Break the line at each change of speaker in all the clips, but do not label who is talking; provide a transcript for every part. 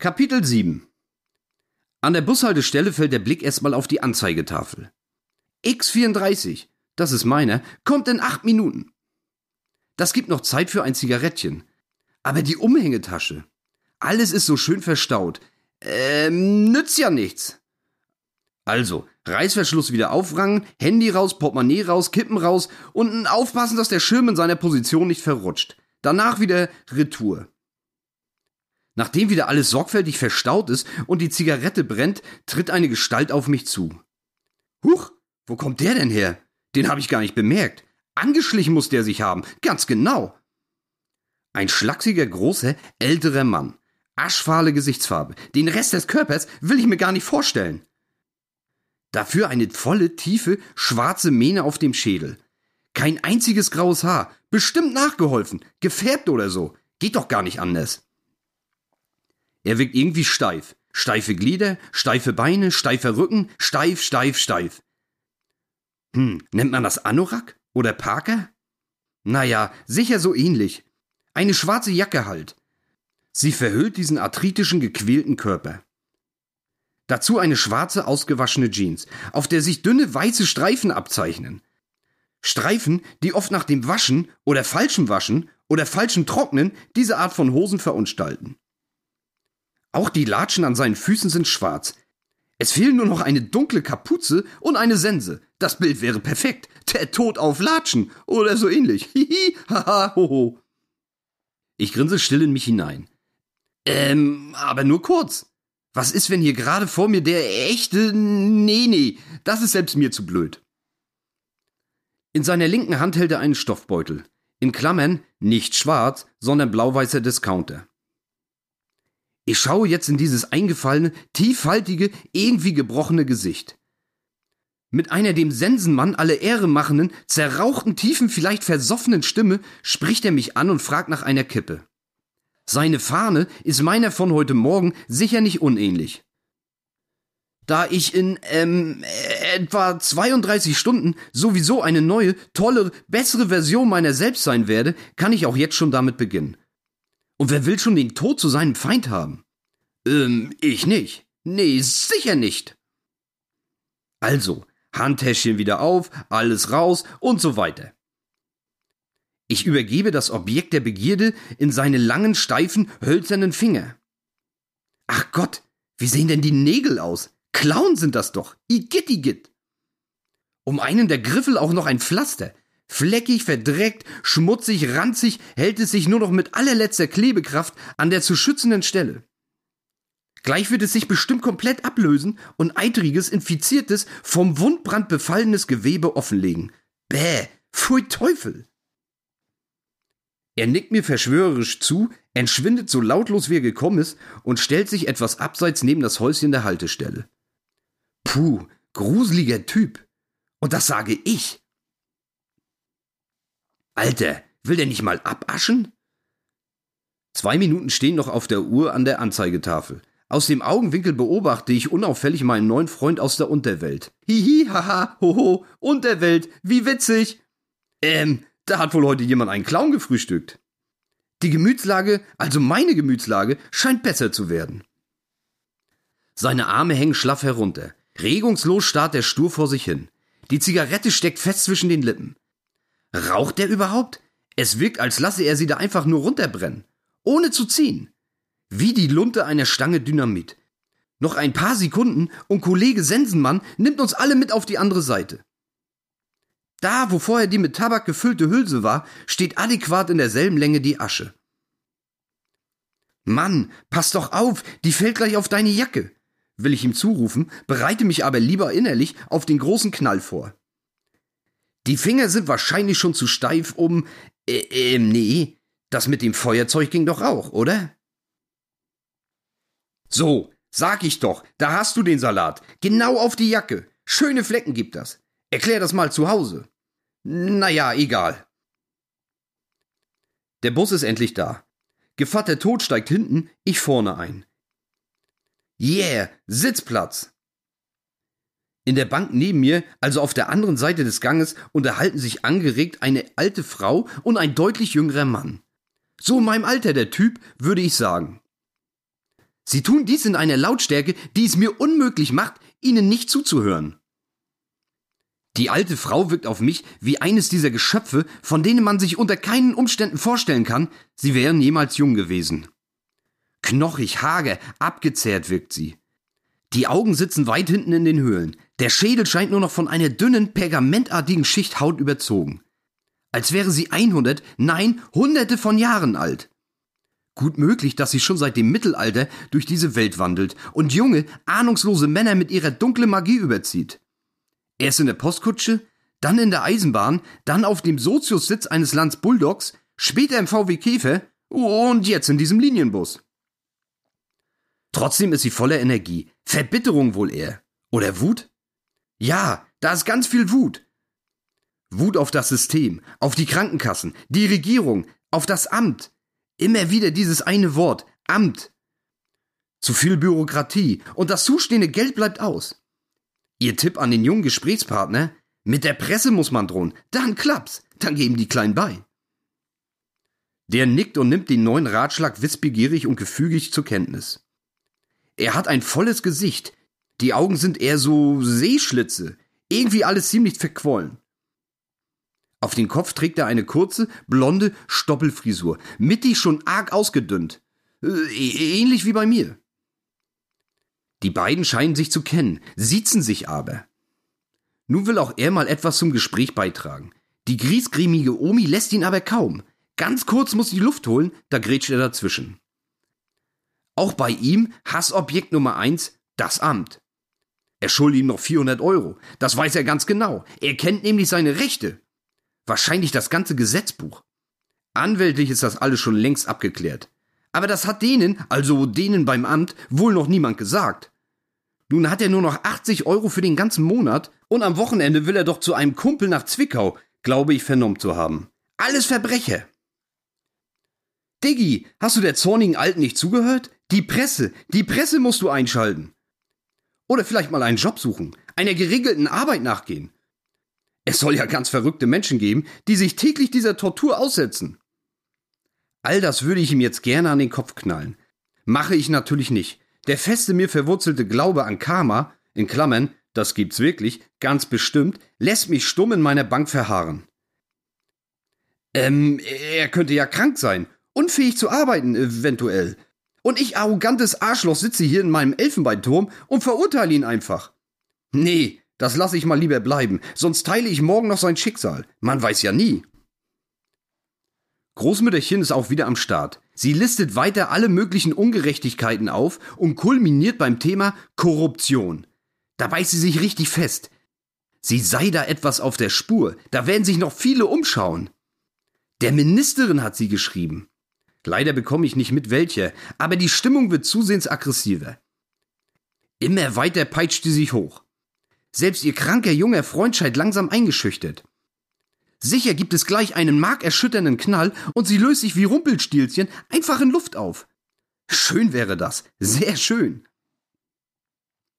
Kapitel 7 An der Bushaltestelle fällt der Blick erstmal auf die Anzeigetafel. X34, das ist meiner, kommt in acht Minuten. Das gibt noch Zeit für ein Zigarettchen. Aber die Umhängetasche. Alles ist so schön verstaut. Ähm, nützt ja nichts. Also, Reißverschluss wieder aufrangen, Handy raus, Portemonnaie raus, Kippen raus und aufpassen, dass der Schirm in seiner Position nicht verrutscht. Danach wieder Retour. Nachdem wieder alles sorgfältig verstaut ist und die Zigarette brennt, tritt eine Gestalt auf mich zu. Huch, wo kommt der denn her? Den habe ich gar nicht bemerkt. Angeschlichen muss der sich haben, ganz genau. Ein schlachsiger, großer, älterer Mann. Aschfahle Gesichtsfarbe. Den Rest des Körpers will ich mir gar nicht vorstellen. Dafür eine volle, tiefe, schwarze Mähne auf dem Schädel. Kein einziges graues Haar. Bestimmt nachgeholfen. Gefärbt oder so. Geht doch gar nicht anders. Er wirkt irgendwie steif. Steife Glieder, steife Beine, steifer Rücken, steif, steif, steif. Hm, nennt man das Anorak? Oder Parker? Naja, sicher so ähnlich. Eine schwarze Jacke halt. Sie verhüllt diesen arthritischen, gequälten Körper. Dazu eine schwarze, ausgewaschene Jeans, auf der sich dünne weiße Streifen abzeichnen. Streifen, die oft nach dem Waschen oder falschem Waschen oder falschem Trocknen diese Art von Hosen verunstalten. Auch die Latschen an seinen Füßen sind schwarz. Es fehlen nur noch eine dunkle Kapuze und eine Sense. Das Bild wäre perfekt. Der Tod auf Latschen oder so ähnlich. Hihi, haha, hoho. Ich grinse still in mich hinein. Ähm, aber nur kurz. Was ist, wenn hier gerade vor mir der echte. Nee, nee, das ist selbst mir zu blöd. In seiner linken Hand hält er einen Stoffbeutel. In Klammern nicht schwarz, sondern blau-weißer Discounter. Ich schaue jetzt in dieses eingefallene, tieffaltige, irgendwie gebrochene Gesicht. Mit einer dem Sensenmann alle Ehre machenden, zerrauchten, tiefen, vielleicht versoffenen Stimme spricht er mich an und fragt nach einer Kippe. Seine Fahne ist meiner von heute Morgen sicher nicht unähnlich. Da ich in ähm, etwa 32 Stunden sowieso eine neue, tolle, bessere Version meiner selbst sein werde, kann ich auch jetzt schon damit beginnen. Und wer will schon den Tod zu seinem Feind haben? Ähm, ich nicht. Nee, sicher nicht. Also, Handtäschchen wieder auf, alles raus und so weiter. Ich übergebe das Objekt der Begierde in seine langen, steifen, hölzernen Finger. Ach Gott, wie sehen denn die Nägel aus? Klauen sind das doch. Igitt, igitt. Um einen der Griffel auch noch ein Pflaster. Fleckig, verdreckt, schmutzig, ranzig hält es sich nur noch mit allerletzter Klebekraft an der zu schützenden Stelle. Gleich wird es sich bestimmt komplett ablösen und eitriges, infiziertes, vom Wundbrand befallenes Gewebe offenlegen. Bäh, pfui Teufel! Er nickt mir verschwörerisch zu, entschwindet so lautlos wie er gekommen ist und stellt sich etwas abseits neben das Häuschen der Haltestelle. Puh, gruseliger Typ. Und das sage ich. Alter, will der nicht mal abaschen? Zwei Minuten stehen noch auf der Uhr an der Anzeigetafel. Aus dem Augenwinkel beobachte ich unauffällig meinen neuen Freund aus der Unterwelt. Hihi, haha, hoho, Unterwelt, wie witzig. Ähm, da hat wohl heute jemand einen Clown gefrühstückt. Die Gemütslage, also meine Gemütslage, scheint besser zu werden. Seine Arme hängen schlaff herunter. Regungslos starrt er stur vor sich hin. Die Zigarette steckt fest zwischen den Lippen. Raucht er überhaupt? Es wirkt, als lasse er sie da einfach nur runterbrennen. Ohne zu ziehen. Wie die Lunte einer Stange Dynamit. Noch ein paar Sekunden und Kollege Sensenmann nimmt uns alle mit auf die andere Seite. Da, wo vorher die mit Tabak gefüllte Hülse war, steht adäquat in derselben Länge die Asche. Mann, pass doch auf, die fällt gleich auf deine Jacke, will ich ihm zurufen, bereite mich aber lieber innerlich auf den großen Knall vor. Die Finger sind wahrscheinlich schon zu steif, um. Äh, äh, nee, das mit dem Feuerzeug ging doch auch, oder? So, sag ich doch, da hast du den Salat. Genau auf die Jacke. Schöne Flecken gibt das. Erklär das mal zu Hause. Naja, egal. Der Bus ist endlich da. Gevatter Tod steigt hinten, ich vorne ein. Yeah, Sitzplatz. In der Bank neben mir, also auf der anderen Seite des Ganges, unterhalten sich angeregt eine alte Frau und ein deutlich jüngerer Mann. So in meinem Alter der Typ, würde ich sagen. Sie tun dies in einer Lautstärke, die es mir unmöglich macht, ihnen nicht zuzuhören. Die alte Frau wirkt auf mich wie eines dieser Geschöpfe, von denen man sich unter keinen Umständen vorstellen kann, sie wären jemals jung gewesen. Knochig, hager, abgezehrt wirkt sie. Die Augen sitzen weit hinten in den Höhlen. Der Schädel scheint nur noch von einer dünnen, pergamentartigen Schicht Haut überzogen. Als wäre sie 100, nein, hunderte von Jahren alt. Gut möglich, dass sie schon seit dem Mittelalter durch diese Welt wandelt und junge, ahnungslose Männer mit ihrer dunklen Magie überzieht. Erst in der Postkutsche, dann in der Eisenbahn, dann auf dem Soziussitz eines Lands Bulldogs, später im VW Käfer und jetzt in diesem Linienbus. Trotzdem ist sie voller Energie. Verbitterung wohl eher. Oder Wut? Ja, da ist ganz viel Wut. Wut auf das System, auf die Krankenkassen, die Regierung, auf das Amt. Immer wieder dieses eine Wort, Amt. Zu viel Bürokratie und das zustehende Geld bleibt aus. Ihr Tipp an den jungen Gesprächspartner? Mit der Presse muss man drohen, dann klappt's, dann geben die Kleinen bei. Der nickt und nimmt den neuen Ratschlag wissbegierig und gefügig zur Kenntnis. Er hat ein volles Gesicht, die Augen sind eher so Seeschlitze, irgendwie alles ziemlich verquollen. Auf den Kopf trägt er eine kurze, blonde Stoppelfrisur, mittig schon arg ausgedünnt. Äh, ähnlich wie bei mir. Die beiden scheinen sich zu kennen, siezen sich aber. Nun will auch er mal etwas zum Gespräch beitragen. Die griesgrämige Omi lässt ihn aber kaum. Ganz kurz muss die Luft holen, da grätscht er dazwischen. Auch bei ihm Hassobjekt Nummer eins, das Amt. Er schuldet ihm noch 400 Euro. Das weiß er ganz genau. Er kennt nämlich seine Rechte. Wahrscheinlich das ganze Gesetzbuch. Anwältlich ist das alles schon längst abgeklärt. Aber das hat denen, also denen beim Amt, wohl noch niemand gesagt. Nun hat er nur noch 80 Euro für den ganzen Monat und am Wochenende will er doch zu einem Kumpel nach Zwickau, glaube ich vernommen zu haben. Alles Verbrecher. Diggi, hast du der zornigen Alten nicht zugehört? Die Presse, die Presse musst du einschalten. Oder vielleicht mal einen Job suchen, einer geregelten Arbeit nachgehen. Es soll ja ganz verrückte Menschen geben, die sich täglich dieser Tortur aussetzen. All das würde ich ihm jetzt gerne an den Kopf knallen. Mache ich natürlich nicht. Der feste mir verwurzelte Glaube an Karma, in Klammern, das gibt's wirklich, ganz bestimmt, lässt mich stumm in meiner Bank verharren. Ähm, er könnte ja krank sein, unfähig zu arbeiten, eventuell. Und ich, arrogantes Arschloch, sitze hier in meinem Elfenbeinturm und verurteile ihn einfach. Nee, das lasse ich mal lieber bleiben, sonst teile ich morgen noch sein Schicksal. Man weiß ja nie. Großmütterchen ist auch wieder am Start. Sie listet weiter alle möglichen Ungerechtigkeiten auf und kulminiert beim Thema Korruption. Da beißt sie sich richtig fest. Sie sei da etwas auf der Spur, da werden sich noch viele umschauen. Der Ministerin hat sie geschrieben. Leider bekomme ich nicht mit welcher, aber die Stimmung wird zusehends aggressiver. Immer weiter peitscht sie sich hoch. Selbst ihr kranker junger Freund scheint langsam eingeschüchtert. Sicher gibt es gleich einen markerschütternden Knall und sie löst sich wie Rumpelstilzchen einfach in Luft auf. Schön wäre das, sehr schön.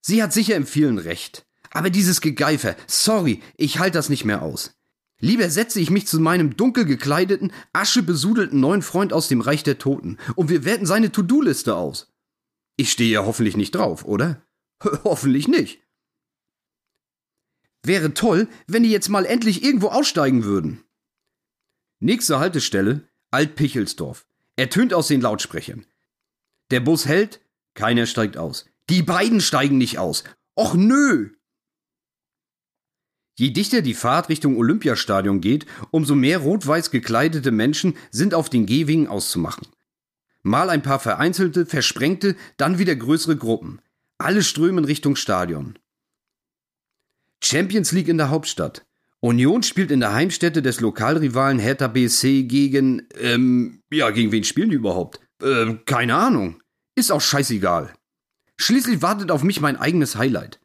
Sie hat sicher im vielen recht. Aber dieses Gegeifer, sorry, ich halte das nicht mehr aus. Lieber setze ich mich zu meinem dunkel gekleideten, aschebesudelten neuen Freund aus dem Reich der Toten und wir werten seine To-Do-Liste aus. Ich stehe ja hoffentlich nicht drauf, oder? hoffentlich nicht. Wäre toll, wenn die jetzt mal endlich irgendwo aussteigen würden. Nächste Haltestelle, Altpichelsdorf. Ertönt aus den Lautsprechern. Der Bus hält, keiner steigt aus. Die beiden steigen nicht aus. Och nö! Je dichter die Fahrt Richtung Olympiastadion geht, umso mehr rot-weiß gekleidete Menschen sind auf den Gehwegen auszumachen. Mal ein paar vereinzelte, versprengte, dann wieder größere Gruppen. Alle strömen Richtung Stadion. Champions League in der Hauptstadt. Union spielt in der Heimstätte des Lokalrivalen Hertha BSC gegen, ähm, ja, gegen wen spielen die überhaupt? Ähm, keine Ahnung. Ist auch scheißegal. Schließlich wartet auf mich mein eigenes Highlight.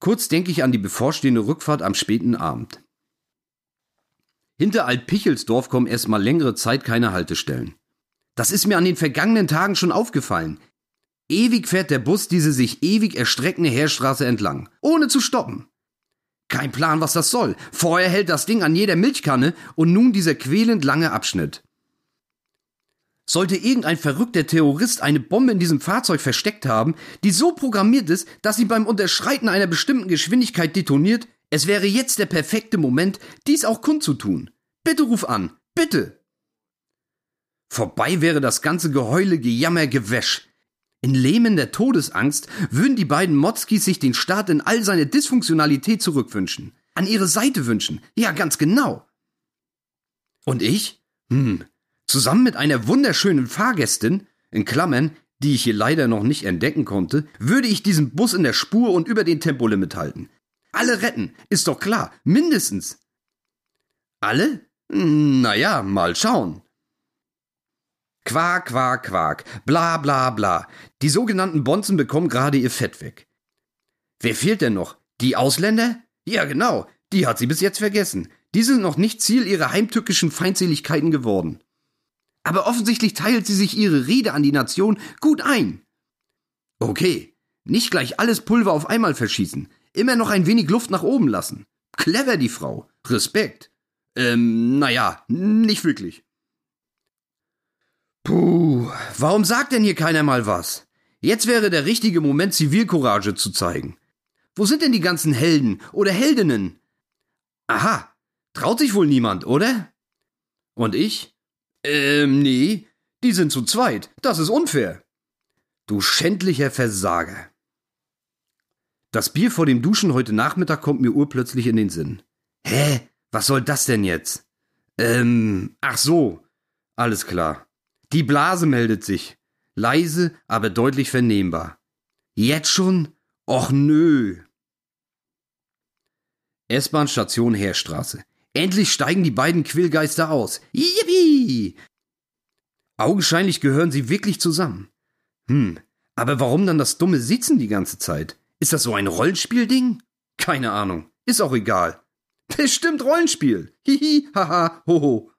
Kurz denke ich an die bevorstehende Rückfahrt am späten Abend. Hinter Altpichelsdorf kommen erstmal längere Zeit keine Haltestellen. Das ist mir an den vergangenen Tagen schon aufgefallen. Ewig fährt der Bus diese sich ewig erstreckende Heerstraße entlang, ohne zu stoppen. Kein Plan, was das soll. Vorher hält das Ding an jeder Milchkanne und nun dieser quälend lange Abschnitt. Sollte irgendein verrückter Terrorist eine Bombe in diesem Fahrzeug versteckt haben, die so programmiert ist, dass sie beim Unterschreiten einer bestimmten Geschwindigkeit detoniert, es wäre jetzt der perfekte Moment, dies auch kundzutun. Bitte ruf an, bitte. Vorbei wäre das ganze Geheule, Gejammer, Gewäsch. In lähmender Todesangst würden die beiden Motzkis sich den Staat in all seine Dysfunktionalität zurückwünschen. An ihre Seite wünschen. Ja, ganz genau. Und ich? Hm. Zusammen mit einer wunderschönen Fahrgästin, in Klammern, die ich hier leider noch nicht entdecken konnte, würde ich diesen Bus in der Spur und über den Tempolimit halten. Alle retten, ist doch klar, mindestens. Alle? Naja, mal schauen. Quark, Quark, Quark, bla bla bla. Die sogenannten Bonzen bekommen gerade ihr Fett weg. Wer fehlt denn noch? Die Ausländer? Ja, genau, die hat sie bis jetzt vergessen. Die sind noch nicht Ziel ihrer heimtückischen Feindseligkeiten geworden. Aber offensichtlich teilt sie sich ihre Rede an die Nation gut ein. Okay, nicht gleich alles Pulver auf einmal verschießen. Immer noch ein wenig Luft nach oben lassen. Clever, die Frau. Respekt. Ähm, naja, nicht wirklich. Puh, warum sagt denn hier keiner mal was? Jetzt wäre der richtige Moment, Zivilcourage zu zeigen. Wo sind denn die ganzen Helden oder Heldinnen? Aha, traut sich wohl niemand, oder? Und ich? Ähm, nee, die sind zu zweit. Das ist unfair. Du schändlicher Versager. Das Bier vor dem Duschen heute Nachmittag kommt mir urplötzlich in den Sinn. Hä? Was soll das denn jetzt? Ähm, ach so. Alles klar. Die Blase meldet sich. Leise, aber deutlich vernehmbar. Jetzt schon? Och nö. S-Bahn-Station Heerstraße. Endlich steigen die beiden Quillgeister aus. Yippie! Augenscheinlich gehören sie wirklich zusammen. Hm, aber warum dann das dumme Sitzen die ganze Zeit? Ist das so ein Rollenspielding? Keine Ahnung. Ist auch egal. Bestimmt Rollenspiel. Hihi, haha, hoho.